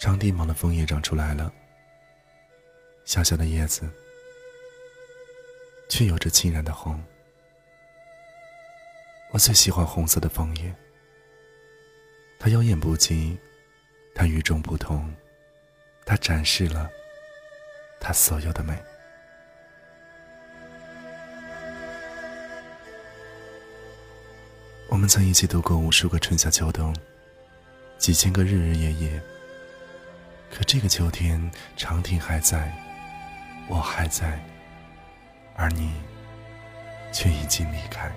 长地芒的枫叶长出来了，小小的叶子，却有着沁染的红。我最喜欢红色的枫叶，它妖艳不羁，它与众不同，它展示了它所有的美。我们曾一起度过无数个春夏秋冬，几千个日日夜夜。可这个秋天，长亭还在，我还在，而你却已经离开。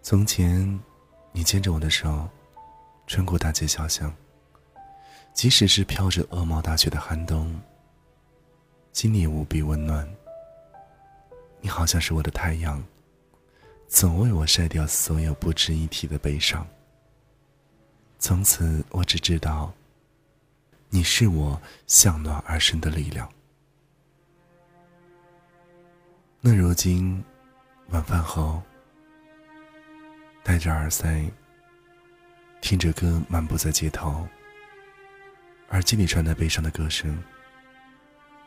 从前，你牵着我的手，穿过大街小巷。即使是飘着鹅毛大雪的寒冬，心里无比温暖。你好像是我的太阳，总为我晒掉所有不值一提的悲伤。从此，我只知道，你是我向暖而生的力量。那如今，晚饭后，戴着耳塞，听着歌漫步在街头。耳机里传来悲伤的歌声，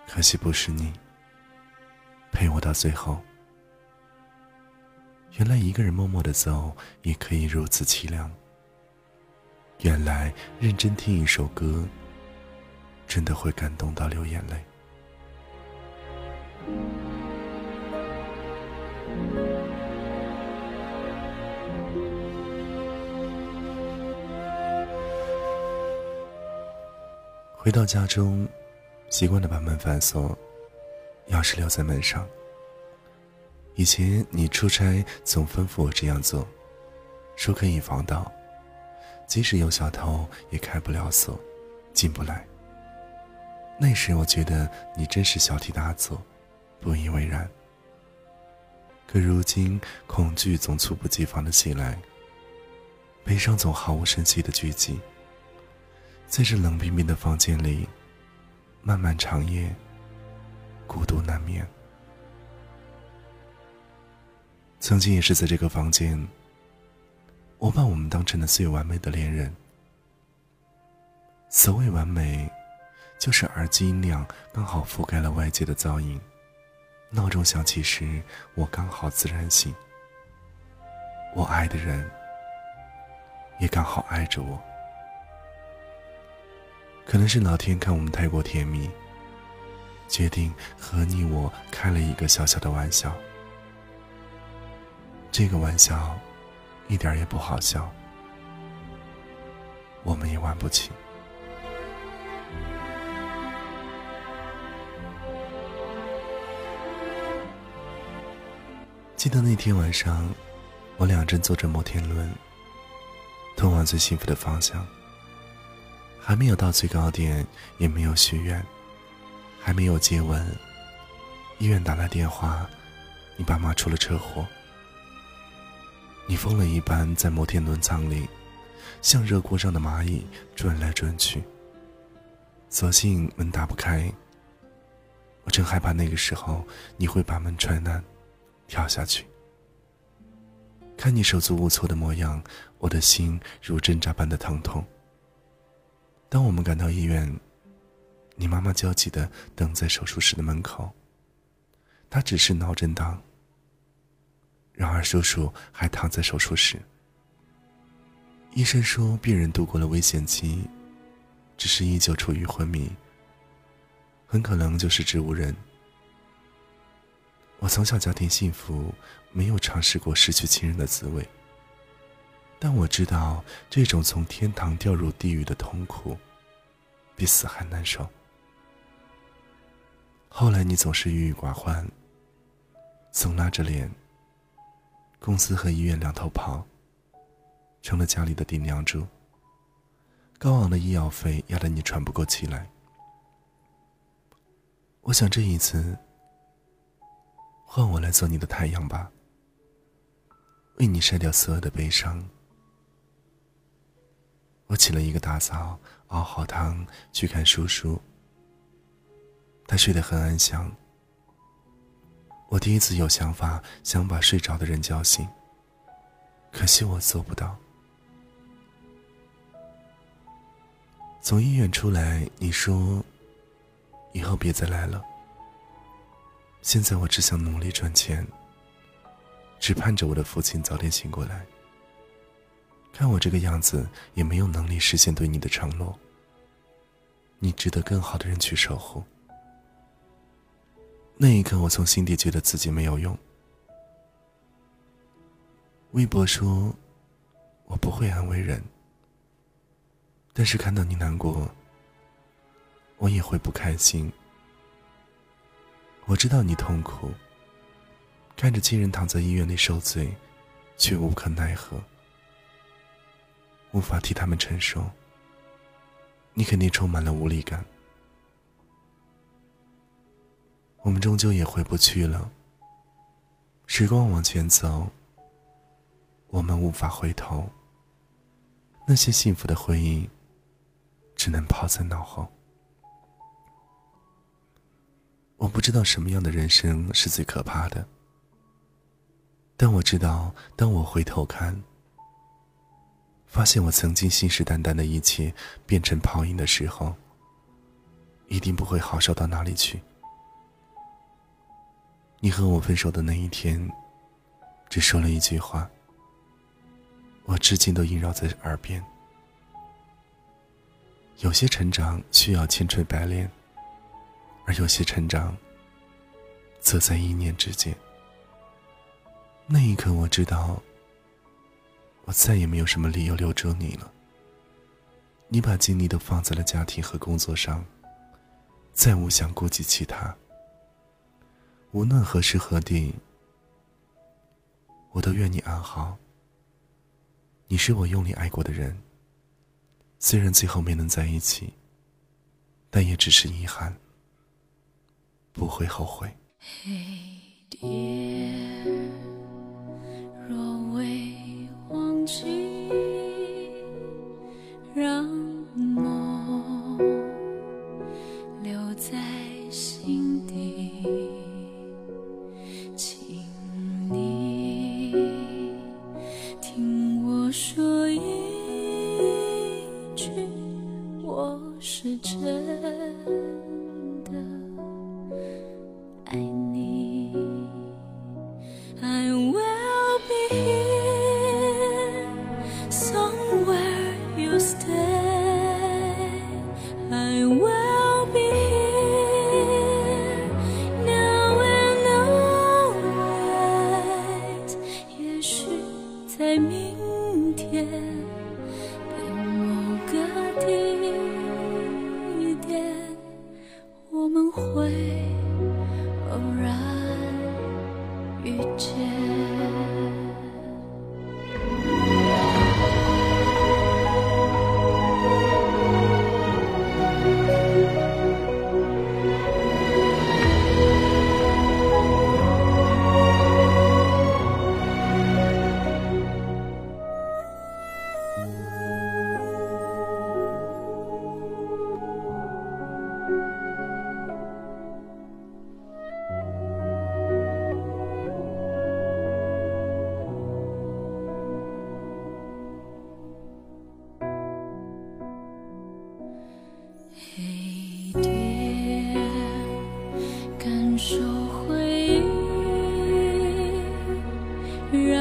可惜不是你陪我到最后。原来一个人默默的走也可以如此凄凉。原来认真听一首歌，真的会感动到流眼泪。回到家中，习惯的把门反锁，钥匙留在门上。以前你出差总吩咐我这样做，说可以防盗，即使有小偷也开不了锁，进不来。那时我觉得你真是小题大做，不以为然。可如今恐惧总猝不及防的袭来，悲伤总毫无声息的聚集。在这冷冰冰的房间里，漫漫长夜，孤独难眠。曾经也是在这个房间，我把我们当成了最完美的恋人。所谓完美，就是耳机音量刚好覆盖了外界的噪音，闹钟响起时，我刚好自然醒。我爱的人，也刚好爱着我。可能是老天看我们太过甜蜜，决定和你我开了一个小小的玩笑。这个玩笑一点也不好笑，我们也玩不起。记得那天晚上，我俩正坐着摩天轮，通往最幸福的方向。还没有到最高点，也没有许愿，还没有接吻。医院打来电话，你爸妈出了车祸。你疯了一般在摩天轮舱里，像热锅上的蚂蚁转来转去。所幸门打不开。我真害怕那个时候你会把门踹烂，跳下去。看你手足无措的模样，我的心如针扎般的疼痛。当我们赶到医院，你妈妈焦急的等在手术室的门口。她只是脑震荡。然而叔叔还躺在手术室。医生说病人度过了危险期，只是依旧处于昏迷，很可能就是植物人。我从小家庭幸福，没有尝试过失去亲人的滋味。但我知道，这种从天堂掉入地狱的痛苦，比死还难受。后来你总是郁郁寡欢，总拉着脸。公司和医院两头跑，成了家里的顶梁柱。高昂的医药费压得你喘不过气来。我想这一次，换我来做你的太阳吧，为你晒掉所有的悲伤。我起了一个大早，熬好汤去看叔叔。他睡得很安详。我第一次有想法，想把睡着的人叫醒。可惜我做不到。从医院出来，你说：“以后别再来了。”现在我只想努力赚钱，只盼着我的父亲早点醒过来。看我这个样子，也没有能力实现对你的承诺。你值得更好的人去守护。那一刻，我从心底觉得自己没有用。微博说：“我不会安慰人，但是看到你难过，我也会不开心。我知道你痛苦，看着亲人躺在医院里受罪，却无可奈何，无法替他们承受。你肯定充满了无力感。”我们终究也回不去了。时光往前走，我们无法回头。那些幸福的回忆，只能抛在脑后。我不知道什么样的人生是最可怕的，但我知道，当我回头看，发现我曾经信誓旦旦的一切变成泡影的时候，一定不会好受到哪里去。你和我分手的那一天，只说了一句话，我至今都萦绕在耳边。有些成长需要千锤百炼，而有些成长，则在一念之间。那一刻，我知道，我再也没有什么理由留住你了。你把精力都放在了家庭和工作上，再无想顾及其他。无论何时何地，我都愿你安好。你是我用力爱过的人，虽然最后没能在一起，但也只是遗憾，不会后悔。说一句我是真让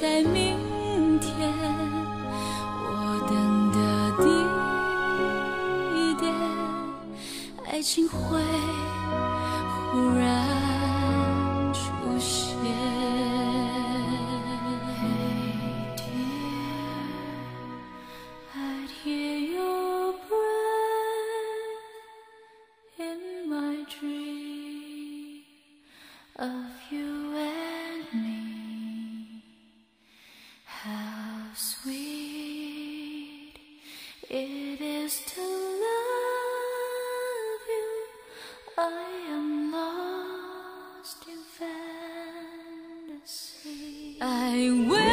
在明天我等的地点爱情会忽然出现 i hear your brain in my dream of you 情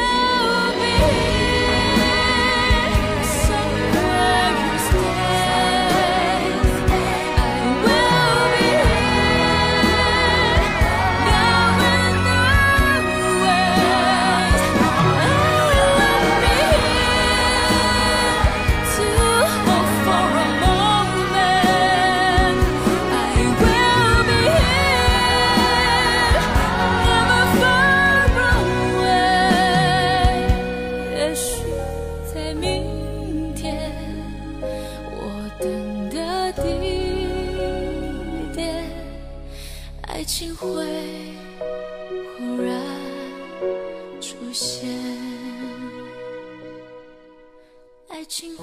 现，爱情。